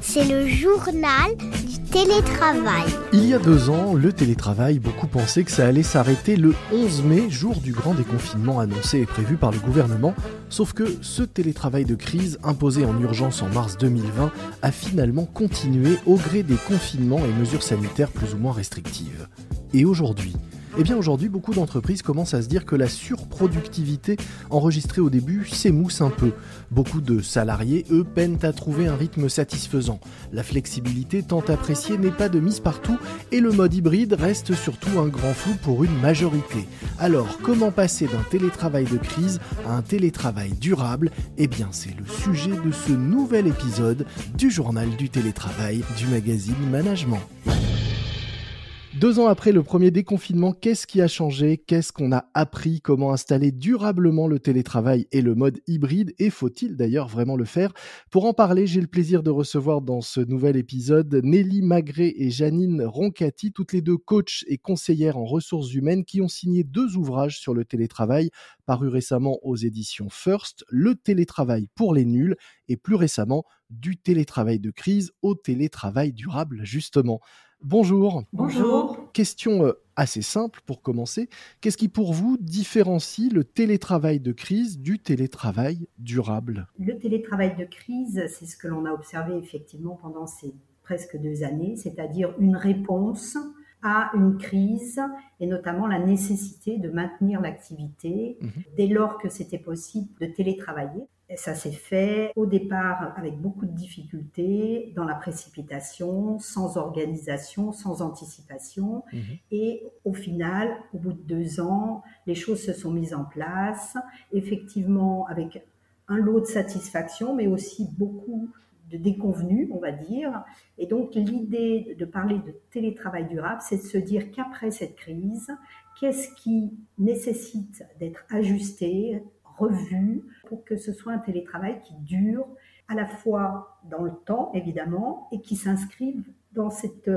C'est le journal du télétravail. Il y a deux ans, le télétravail, beaucoup pensaient que ça allait s'arrêter le 11 mai, jour du grand déconfinement annoncé et prévu par le gouvernement. Sauf que ce télétravail de crise, imposé en urgence en mars 2020, a finalement continué au gré des confinements et mesures sanitaires plus ou moins restrictives. Et aujourd'hui, eh bien aujourd'hui, beaucoup d'entreprises commencent à se dire que la surproductivité enregistrée au début s'émousse un peu. Beaucoup de salariés, eux, peinent à trouver un rythme satisfaisant. La flexibilité tant appréciée n'est pas de mise partout et le mode hybride reste surtout un grand flou pour une majorité. Alors, comment passer d'un télétravail de crise à un télétravail durable? Eh bien, c'est le sujet de ce nouvel épisode du journal du télétravail du magazine Management. Deux ans après le premier déconfinement, qu'est-ce qui a changé? Qu'est-ce qu'on a appris? Comment installer durablement le télétravail et le mode hybride? Et faut-il d'ailleurs vraiment le faire? Pour en parler, j'ai le plaisir de recevoir dans ce nouvel épisode Nelly Magré et Janine Roncati, toutes les deux coachs et conseillères en ressources humaines qui ont signé deux ouvrages sur le télétravail, parus récemment aux éditions First, Le télétravail pour les nuls et plus récemment du télétravail de crise au télétravail durable justement. Bonjour. Bonjour. Question euh, assez simple pour commencer. Qu'est-ce qui pour vous différencie le télétravail de crise du télétravail durable? Le télétravail de crise, c'est ce que l'on a observé effectivement pendant ces presque deux années, c'est-à-dire une réponse à une crise et notamment la nécessité de maintenir l'activité mmh dès lors que c'était possible de télétravailler. Ça s'est fait au départ avec beaucoup de difficultés, dans la précipitation, sans organisation, sans anticipation. Mmh et au final, au bout de deux ans, les choses se sont mises en place, effectivement avec un lot de satisfaction, mais aussi beaucoup de déconvenus, on va dire. Et donc l'idée de parler de télétravail durable, c'est de se dire qu'après cette crise, qu'est-ce qui nécessite d'être ajusté, revu, pour que ce soit un télétravail qui dure à la fois dans le temps, évidemment, et qui s'inscrive dans cette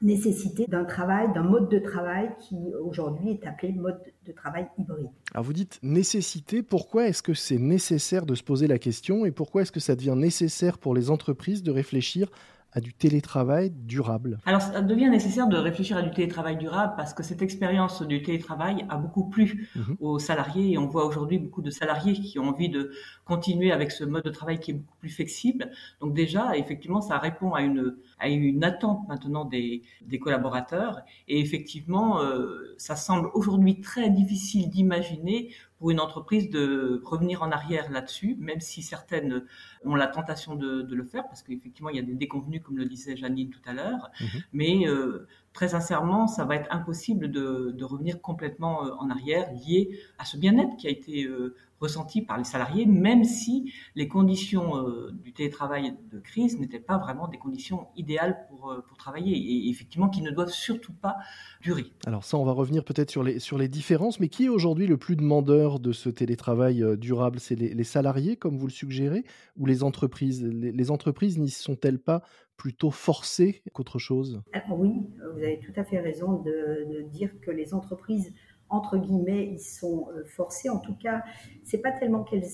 nécessité d'un travail, d'un mode de travail qui aujourd'hui est appelé mode de travail hybride. Alors vous dites nécessité, pourquoi est-ce que c'est nécessaire de se poser la question et pourquoi est-ce que ça devient nécessaire pour les entreprises de réfléchir à du télétravail durable Alors, ça devient nécessaire de réfléchir à du télétravail durable parce que cette expérience du télétravail a beaucoup plu mhm. aux salariés et on voit aujourd'hui beaucoup de salariés qui ont envie de continuer avec ce mode de travail qui est beaucoup plus flexible. Donc déjà, effectivement, ça répond à une, à une attente maintenant des, des collaborateurs et effectivement, euh, ça semble aujourd'hui très difficile d'imaginer pour une entreprise de revenir en arrière là-dessus, même si certaines ont la tentation de, le faire, parce qu'effectivement, il y a des déconvenus, comme le disait Janine tout à l'heure. Mhm. Mais euh, très sincèrement, ça va être impossible de, revenir complètement euh, en arrière lié à ce bien-être qui a été euh, ressenti par les salariés, même si les conditions euh, du télétravail de crise n'étaient pas vraiment des conditions idéales pour, pour travailler et effectivement qui ne doivent surtout pas durer. Alors ça, on va revenir peut-être sur les, sur les différences, mais qui est aujourd'hui le plus demandeur de ce télétravail durable? C'est les, salariés, comme vous le suggérez, ou les entreprises? Les, les entreprises n'y sont-elles pas plutôt forcées qu'autre chose? Ah, Oui, vous avez tout à fait raison de, dire que les entreprises entre guillemets, ils sont euh, forcés. En tout cas, c'est pas tellement qu'elles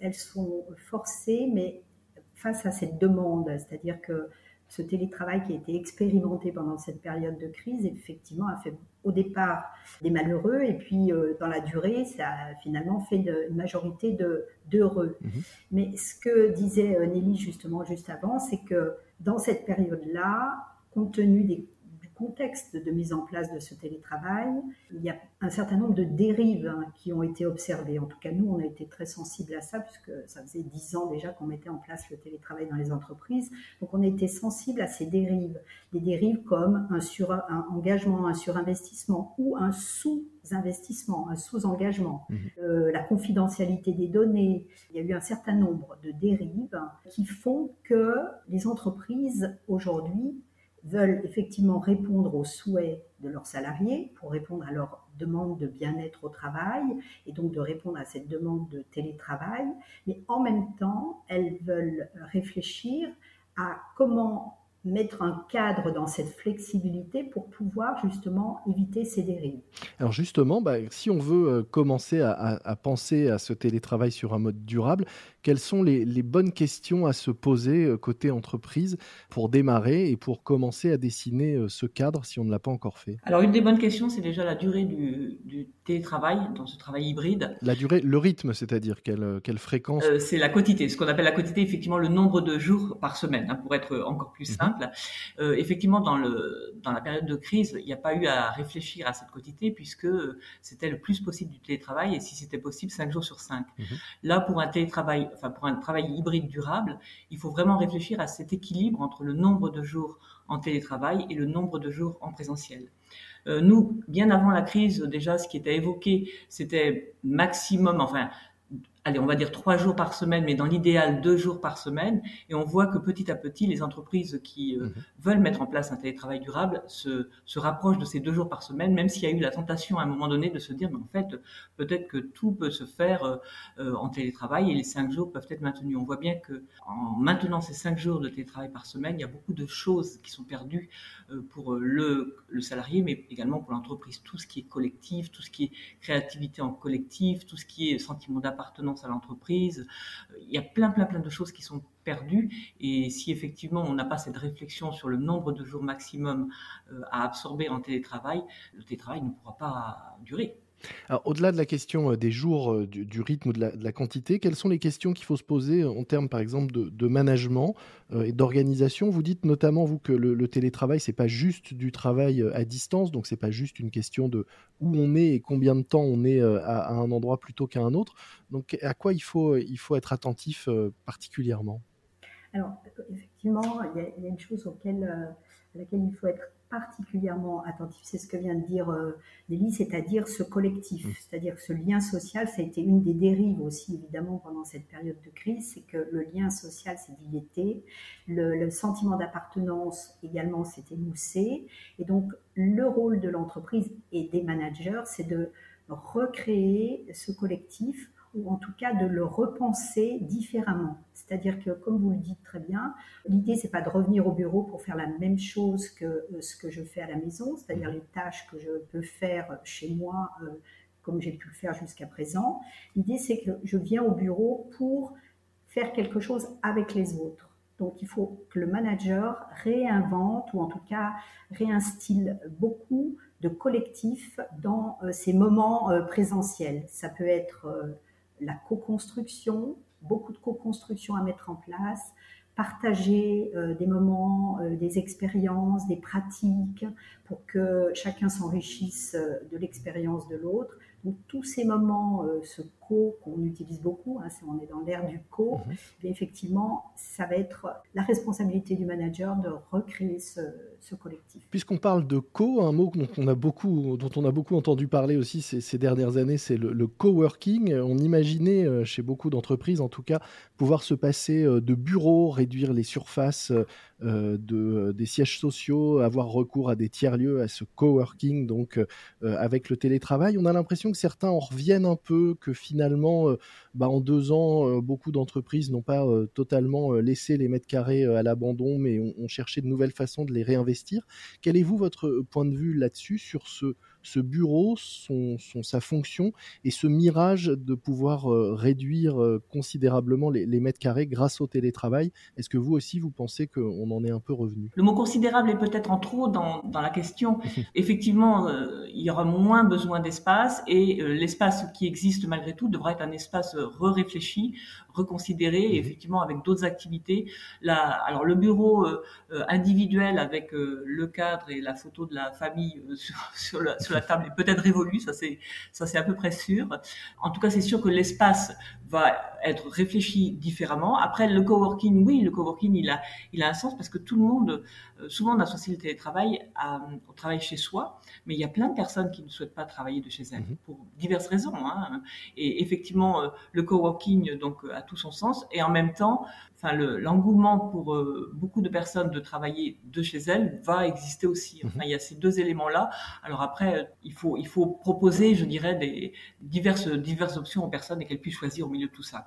elles sont forcées, mais face à cette demande, c'est-à-dire que ce télétravail qui a été expérimenté pendant cette période de crise, effectivement, a fait au départ des malheureux, et puis euh, dans la durée, ça a finalement fait une majorité d'heureux. Mmh mais ce que disait euh, Nelly justement juste avant, c'est que dans cette période-là, compte tenu des contexte de mise en place de ce télétravail, il y a un certain nombre de dérives hein, qui ont été observées. En tout cas, nous, on a été très sensibles à ça, puisque ça faisait dix ans déjà qu'on mettait en place le télétravail dans les entreprises. Donc, on a été sensible à ces dérives. Des dérives comme un, sur, un engagement, un surinvestissement ou un sous-investissement, un sous-engagement, mmh. euh, la confidentialité des données. Il y a eu un certain nombre de dérives qui font que les entreprises aujourd'hui veulent effectivement répondre aux souhaits de leurs salariés pour répondre à leur demande de bien-être au travail et donc de répondre à cette demande de télétravail, mais en même temps, elles veulent réfléchir à comment mettre un cadre dans cette flexibilité pour pouvoir justement éviter ces dérives. Alors justement, bah, si on veut euh, commencer à, penser à ce télétravail sur un mode durable, quelles sont les, bonnes questions à se poser euh, côté entreprise pour démarrer et pour commencer à dessiner euh, ce cadre si on ne l'a pas encore fait? Alors, une des bonnes questions, c'est déjà la durée du, télétravail, dans ce travail hybride. La durée, le rythme, c'est-à-dire quelle, quelle fréquence? C'est la quantité, ce qu'on appelle la quantité, effectivement, le nombre de jours par semaine, hein, pour être encore plus mhm. simple. effectivement, dans, le, dans la période de crise, il n'y a pas eu à réfléchir à cette quantité puisque c'était le plus possible du télétravail et si c'était possible, 5 jours sur 5. Mhm. Là, pour un télétravail, enfin pour un travail hybride durable, il faut vraiment réfléchir à cet équilibre entre le nombre de jours en télétravail et le nombre de jours en présentiel. Euh, nous, bien avant la crise, déjà, ce qui était évoqué, c'était maximum, enfin, allez, on va dire trois jours par semaine, mais dans l'idéal deux jours par semaine. Et on voit que petit à petit, les entreprises qui euh, mhm. veulent mettre en place un télétravail durable se, se rapprochent de ces deux jours par semaine, même s'il y a eu la tentation à un moment donné de se dire, mais en fait, peut-être que tout peut se faire euh, euh, en télétravail et les cinq jours peuvent être maintenus. On voit bien que en maintenant ces cinq jours de télétravail par semaine, il y a beaucoup de choses qui sont perdues pour le, le salarié, mais également pour l'entreprise. Tout ce qui est collectif, tout ce qui est créativité en collectif, tout ce qui est sentiment d'appartenance à l'entreprise. Il y a plein, plein, plein de choses qui sont perdues. Et si effectivement on n'a pas cette réflexion sur le nombre de jours maximum euh, à absorber en télétravail, le télétravail ne pourra pas durer. Au-delà de la question euh, des jours, euh, du, rythme ou de la, quantité, quelles sont les questions qu'il faut se poser euh, en termes, par exemple, de, management et d'organisation? Vous dites notamment, vous, que le, le télétravail, c'est pas juste du travail à distance, donc c'est pas juste une question de où on est et combien de temps on est à, un endroit plutôt qu'à un autre. Donc, à quoi il faut, il faut être attentif particulièrement? Alors, effectivement, il y, a, une chose à laquelle il faut être particulièrement attentif, c'est ce que vient de dire euh, Nelly, c'est-à-dire ce collectif, mmh. c'est-à-dire ce lien social, ça a été une des dérives aussi évidemment pendant cette période de crise, c'est que le lien social s'est dilaté, le, le sentiment d'appartenance également s'est émoussé, et donc le rôle de l'entreprise et des managers, c'est de recréer ce collectif ou en tout cas de le repenser différemment. C'est-à-dire que, comme vous le dites très bien, l'idée c'est pas de revenir au bureau pour faire la même chose que euh, ce que je fais à la maison, c'est-à-dire les tâches que je peux faire chez moi euh, comme j'ai pu le faire jusqu'à présent. L'idée c'est que je viens au bureau pour faire quelque chose avec les autres. Donc il faut que le manager réinvente ou en tout cas réinstille beaucoup de collectifs dans euh, ces moments présentiels. Ça peut être la co-construction, beaucoup de co-construction à mettre en place, partager euh, des moments, euh, des expériences, des pratiques pour que chacun s'enrichisse euh, de l'expérience de l'autre. Donc tous ces moments, ce co qu'on utilise beaucoup, hein, on est dans l'ère du co, mhm. mais effectivement, ça va être la responsabilité du manager de recréer ce, collectif. Puisqu'on parle de co, un mot dont on a beaucoup, dont on a beaucoup entendu parler aussi ces, dernières années, c'est le, le, coworking. On imaginait euh, chez beaucoup d'entreprises, en tout cas, pouvoir se passer euh, de bureaux, réduire les surfaces euh, de, des sièges sociaux, avoir recours à des tiers-lieux, à ce coworking, donc avec le télétravail. On a l'impression que certains en reviennent un peu, que finalement, euh, bah, en deux ans, euh, beaucoup d'entreprises n'ont pas euh, totalement laissé les mètres carrés à l'abandon, mais ont, cherché de nouvelles façons de les réinvestir. Quel est vous votre point de vue là-dessus sur ce, ce bureau, son, sa fonction et ce mirage de pouvoir réduire considérablement les, mètres carrés grâce au télétravail Est-ce que vous aussi, vous pensez qu'on en est un peu revenu? Le mot considérable est peut-être en trop dans, dans la question. Effectivement, il y aura moins besoin d'espace et l'espace qui existe malgré tout, devra être un espace re-réfléchi, reconsidéré, mhm. effectivement avec d'autres activités. Là, alors le bureau euh, euh, individuel avec euh, le cadre et la photo de la famille sur, sur, la, sur la table est peut-être révolu, ça c'est ça c'est à peu près sûr. En tout cas, c'est sûr que l'espace va être réfléchi différemment. Après, le coworking, oui, le coworking, il a, il a un sens parce que tout le monde, souvent on associe le télétravail à, au travail chez soi, mais il y a plein de personnes qui ne souhaitent pas travailler de chez elles mhm. pour diverses raisons. Hein. Et effectivement, le coworking donc a tout son sens. Et en même temps, enfin, l'engouement pour euh, beaucoup de personnes de travailler de chez elles va exister aussi. Enfin, mhm. il y a ces deux éléments-là. Alors après, il faut, il faut proposer, je dirais, des diverses, diverses options aux personnes et qu'elles puissent choisir au milieu de tout ça.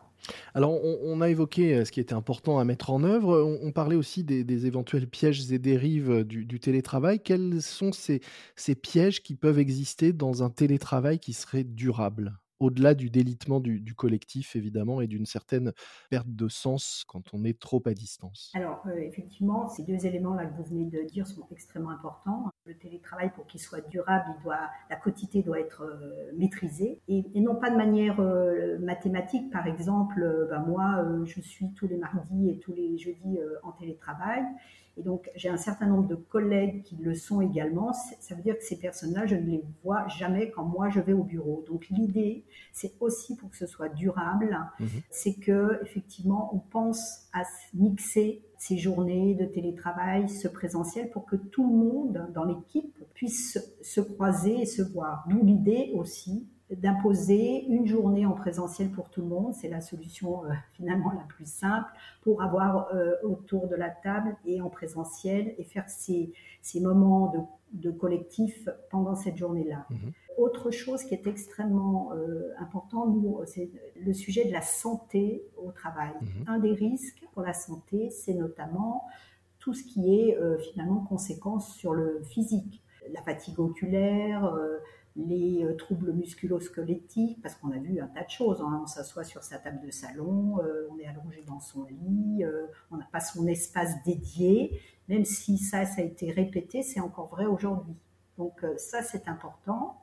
Alors, on, a évoqué euh, ce qui était important à mettre en œuvre. On, parlait aussi des, éventuels pièges et dérives du, du télétravail. Quels sont ces, ces pièges qui peuvent exister dans un télétravail qui serait durable? Au-delà du délitement du, collectif, évidemment, et d'une certaine perte de sens quand on est trop à distance Alors, euh, effectivement, ces deux éléments-là que vous venez de dire sont extrêmement importants. Le télétravail, pour qu'il soit durable, il doit, la quotité doit être euh, maîtrisée, et, non pas de manière euh, mathématique. Par exemple, ben moi, je suis tous les mardis et tous les jeudis en télétravail. Et donc, j'ai un certain nombre de collègues qui le sont également. Ça veut dire que ces personnes-là, je ne les vois jamais quand moi je vais au bureau. Donc, l'idée, c'est aussi pour que ce soit durable, mhm. c'est que effectivement, on pense à mixer ces journées de télétravail, ce présentiel, pour que tout le monde dans l'équipe puisse se croiser et se voir. D'où l'idée aussi d'imposer une journée en présentiel pour tout le monde. C'est la solution euh, finalement la plus simple pour avoir euh, autour de la table et en présentiel et faire ces, ces moments de, de, collectif pendant cette journée-là. Mhm. Autre chose qui est extrêmement euh, important, nous, c'est le sujet de la santé au travail. Mhm. Un des risques pour la santé, c'est notamment tout ce qui est finalement conséquence sur le physique. La fatigue oculaire, les euh, troubles musculo-squelettiques, parce qu'on a vu un tas de choses. Hein. On s'assoit sur sa table de salon, euh, on est allongé dans son lit, euh, on n'a pas son espace dédié. Même si ça, ça a été répété, c'est encore vrai aujourd'hui. Donc ça, c'est important.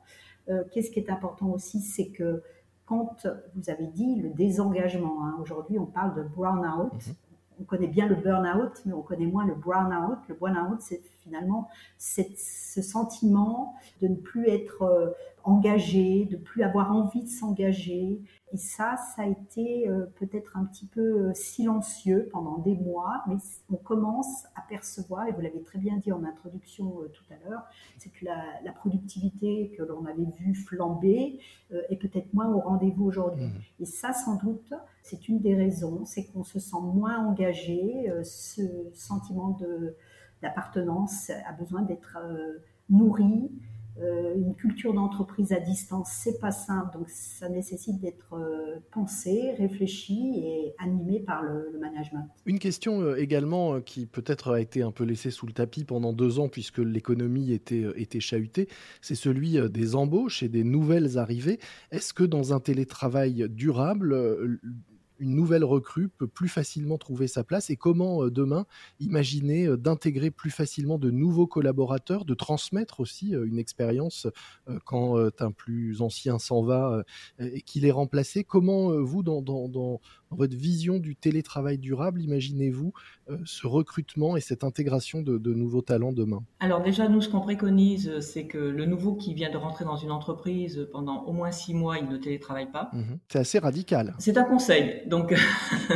Qu'est-ce qui est important aussi, c'est que quand vous avez dit le désengagement, hein, aujourd'hui on parle de brown-out, mhm on connaît bien le burn-out, mais on connaît moins le brown-out. Le brown-out, c'est finalement ce sentiment de ne plus être euh, engagé, de plus avoir envie de s'engager. Et ça, ça a été euh, peut-être un petit peu euh, silencieux pendant des mois, mais on commence à percevoir, et vous l'avez très bien dit en introduction tout à l'heure, c'est que la, productivité que l'on avait vue flamber est peut-être moins au rendez-vous aujourd'hui. Mmh. Et ça, sans doute, c'est une des raisons, c'est qu'on se sent moins engagé, ce sentiment d'appartenance a besoin d'être euh, nourri. Euh, une culture d'entreprise à distance, c'est pas simple, donc ça nécessite d'être pensé, réfléchi et animé par le, management. Une question également qui peut-être a été un peu laissée sous le tapis pendant deux ans puisque l'économie était, était chahutée, c'est celui des embauches et des nouvelles arrivées. Est-ce que dans un télétravail durable, une nouvelle recrue peut plus facilement trouver sa place et comment euh, demain imaginer euh, d'intégrer plus facilement de nouveaux collaborateurs, de transmettre aussi euh, une expérience quand un plus ancien s'en va et qu'il est remplacé? Comment vous, dans, votre vision du télétravail durable, imaginez-vous ce recrutement et cette intégration de, nouveaux talents demain? Alors déjà, nous, ce qu'on préconise, c'est que le nouveau qui vient de rentrer dans une entreprise pendant au moins six mois, il ne télétravaille pas. Mmh c'est assez radical. C'est un conseil. Donc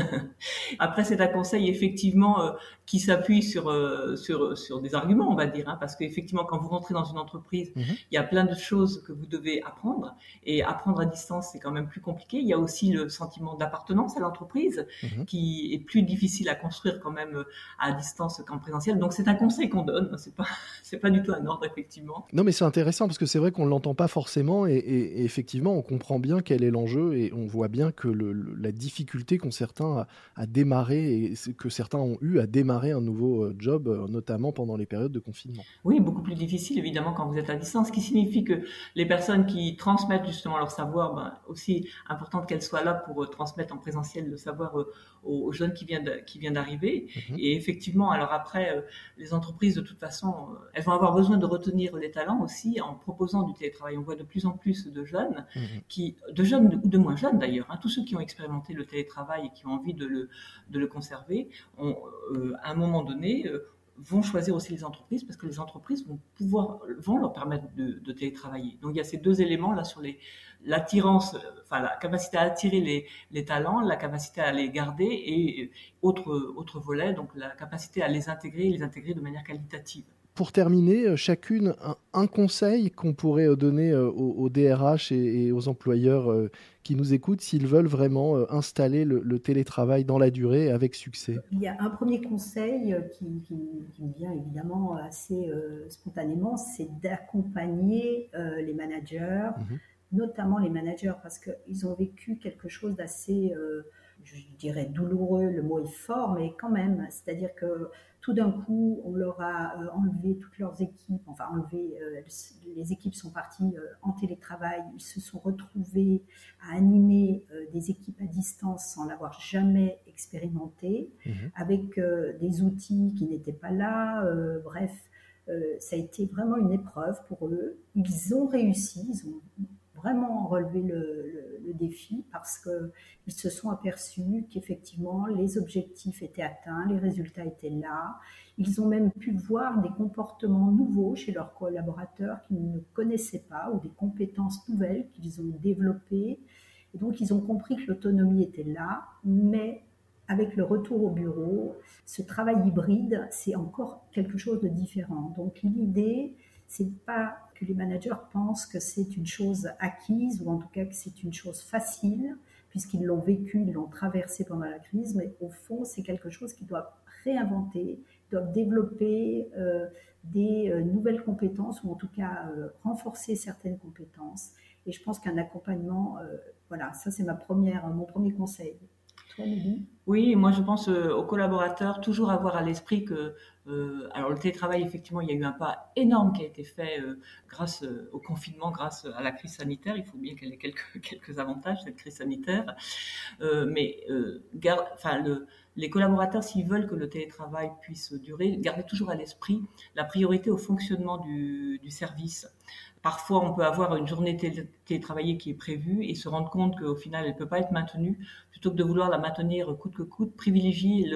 après c'est un conseil effectivement euh, qui s'appuie sur euh, sur sur des arguments on va dire hein, parce qu'effectivement quand vous rentrez dans une entreprise mhm. il y a plein de choses que vous devez apprendre et apprendre à distance c'est quand même plus compliqué. Il y a aussi le sentiment d'appartenance à l'entreprise mhm. qui est plus difficile à construire quand même euh, à distance qu'en présentiel. Donc c'est un conseil qu'on donne. C'est pas c'est pas du tout un ordre effectivement. Non mais c'est intéressant parce que c'est vrai qu'on l'entend pas forcément et, effectivement on comprend bien quel est l'enjeu et on voit bien que le, la difficulté qu'ont certains à, démarrer et que certains ont eu à démarrer un nouveau euh, job, euh, notamment pendant les périodes de confinement. Oui, beaucoup plus difficile évidemment quand vous êtes à distance, ce qui signifie que les personnes qui transmettent justement leur savoir, ben, aussi important qu'elles soient là pour transmettre en présentiel le savoir aux, jeunes qui viennent d'arriver. Mhm. Et effectivement, alors après, les entreprises de toute façon, elles vont avoir besoin de retenir les talents aussi en proposant du télétravail. On voit de plus en plus de jeunes mhm. qui, de jeunes ou de moins jeunes d'ailleurs, hein, tous ceux qui ont expérimenté le télétravail et qui ont envie de le, de le conserver, ont, euh, à un moment donné, euh, vont choisir aussi les entreprises parce que les entreprises vont pouvoir vont leur permettre de, télétravailler. Donc il y a ces deux éléments là sur les l'attirance, enfin la capacité à attirer les, les, talents, la capacité à les garder et autre autre volet donc la capacité à les intégrer et les intégrer de manière qualitative pour terminer, euh, chacune, un, conseil qu'on pourrait euh, donner euh, aux, DRH et, aux employeurs qui nous écoutent s'ils veulent vraiment installer le, télétravail dans la durée avec succès? Il y a un premier conseil qui, me vient évidemment assez spontanément, c'est d'accompagner les managers, mhm. notamment les managers, parce qu'ils ont vécu quelque chose d'assez je dirais douloureux, le mot est fort, mais quand même, c'est-à-dire que tout d'un coup, on leur a euh, enlevé toutes leurs équipes, enfin enlevé, euh, les équipes sont parties euh, en télétravail, ils se sont retrouvés à animer des équipes à distance sans l'avoir jamais expérimenté, mmh avec des outils qui n'étaient pas là, bref, ça a été vraiment une épreuve pour eux. Ils ont réussi, ils ont vraiment relevé le, défi parce qu'ils se sont aperçus qu'effectivement les objectifs étaient atteints, les résultats étaient là. Ils ont même pu voir des comportements nouveaux chez leurs collaborateurs qu'ils ne connaissaient pas ou des compétences nouvelles qu'ils ont développées. Donc ils ont compris que l'autonomie était là, mais avec le retour au bureau, ce travail hybride, c'est encore quelque chose de différent. Donc l'idée, c'est pas que les managers pensent que c'est une chose acquise ou en tout cas que c'est une chose facile puisqu'ils l'ont vécu, ils l'ont traversé pendant la crise, mais au fond, c'est quelque chose qu'ils doivent réinventer, doivent développer euh, des euh, nouvelles compétences ou en tout cas euh, renforcer certaines compétences. Et je pense qu'un accompagnement, voilà, ça c'est ma première, mon premier conseil. Oui, moi je pense euh, aux collaborateurs, toujours avoir à l'esprit que, euh, alors le télétravail, effectivement, il y a eu un pas énorme qui a été fait euh, grâce au confinement, grâce à la crise sanitaire. Il faut bien qu'elle ait quelques, avantages, cette crise sanitaire. mais les collaborateurs, s'ils veulent que le télétravail puisse durer, gardez toujours à l'esprit la priorité au fonctionnement du service. Parfois, on peut avoir une journée télétravaillée qui est prévue et se rendre compte qu'au final, elle ne peut pas être maintenue. Plutôt que de vouloir la maintenir coûte que coûte, privilégier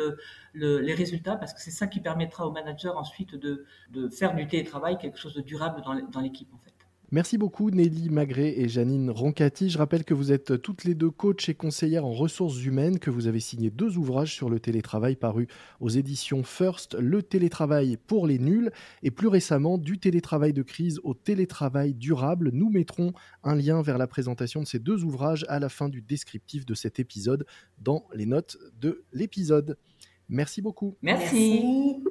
le, les résultats parce que c'est ça qui permettra au manager ensuite de, de, faire du télétravail quelque chose de durable dans l'équipe en fait. Merci beaucoup Nelly Magré et Janine Roncati. Je rappelle que vous êtes toutes les deux coachs et conseillères en ressources humaines, que vous avez signé deux ouvrages sur le télétravail parus aux éditions First, Le télétravail pour les nuls et plus récemment du télétravail de crise au télétravail durable. Nous mettrons un lien vers la présentation de ces deux ouvrages à la fin du descriptif de cet épisode dans les notes de l'épisode. Merci beaucoup. Merci.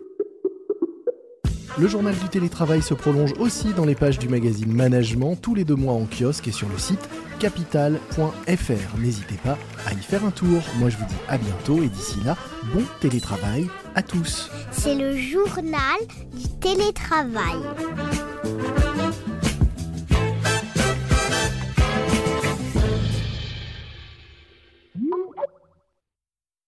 Le journal du télétravail se prolonge aussi dans les pages du magazine Management tous les deux mois en kiosque et sur le site capital.fr. N'hésitez pas à y faire un tour. Moi je vous dis à bientôt et d'ici là, bon télétravail à tous. C'est le journal du télétravail.